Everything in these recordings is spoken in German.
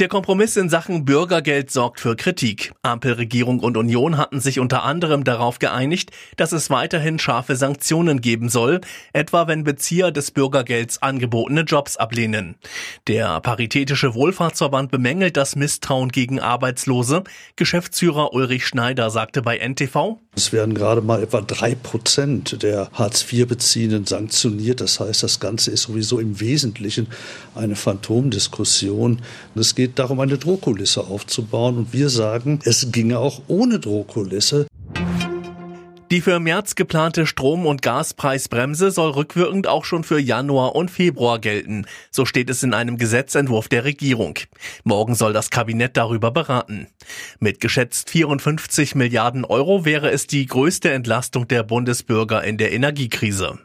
Der Kompromiss in Sachen Bürgergeld sorgt für Kritik. Ampelregierung und Union hatten sich unter anderem darauf geeinigt, dass es weiterhin scharfe Sanktionen geben soll, etwa wenn Bezieher des Bürgergelds angebotene Jobs ablehnen. Der Paritätische Wohlfahrtsverband bemängelt das Misstrauen gegen Arbeitslose. Geschäftsführer Ulrich Schneider sagte bei NTV, es werden gerade mal etwa drei Prozent der Hartz-IV-Beziehenden sanktioniert. Das heißt, das Ganze ist sowieso im Wesentlichen eine Phantomdiskussion. Es geht darum, eine Drohkulisse aufzubauen. Und wir sagen, es ginge auch ohne Drohkulisse. Die für März geplante Strom- und Gaspreisbremse soll rückwirkend auch schon für Januar und Februar gelten. So steht es in einem Gesetzentwurf der Regierung. Morgen soll das Kabinett darüber beraten. Mit geschätzt 54 Milliarden Euro wäre es die größte Entlastung der Bundesbürger in der Energiekrise.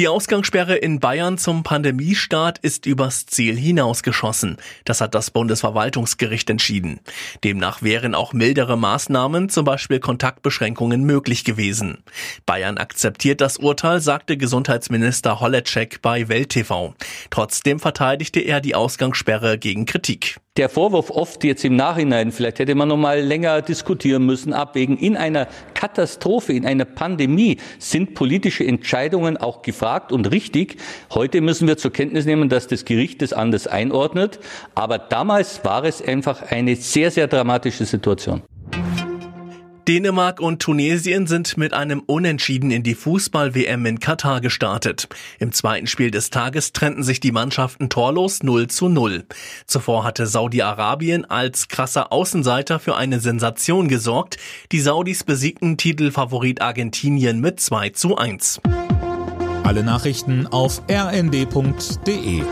Die Ausgangssperre in Bayern zum Pandemiestart ist übers Ziel hinausgeschossen. Das hat das Bundesverwaltungsgericht entschieden. Demnach wären auch mildere Maßnahmen, zum Beispiel Kontaktbeschränkungen, möglich gewesen. Bayern akzeptiert das Urteil, sagte Gesundheitsminister Holleczek bei Welt TV. Trotzdem verteidigte er die Ausgangssperre gegen Kritik der Vorwurf oft jetzt im Nachhinein, vielleicht hätte man noch mal länger diskutieren müssen, abwägen. In einer Katastrophe, in einer Pandemie sind politische Entscheidungen auch gefragt und richtig. Heute müssen wir zur Kenntnis nehmen, dass das Gericht das anders einordnet. Aber damals war es einfach eine sehr, sehr dramatische Situation. Dänemark und Tunesien sind mit einem Unentschieden in die Fußball-WM in Katar gestartet. Im zweiten Spiel des Tages trennten sich die Mannschaften torlos 0 zu 0. Zuvor hatte Saudi-Arabien als krasser Außenseiter für eine Sensation gesorgt. Die Saudis besiegten Titelfavorit Argentinien mit 2 zu 1. Alle Nachrichten auf rnd.de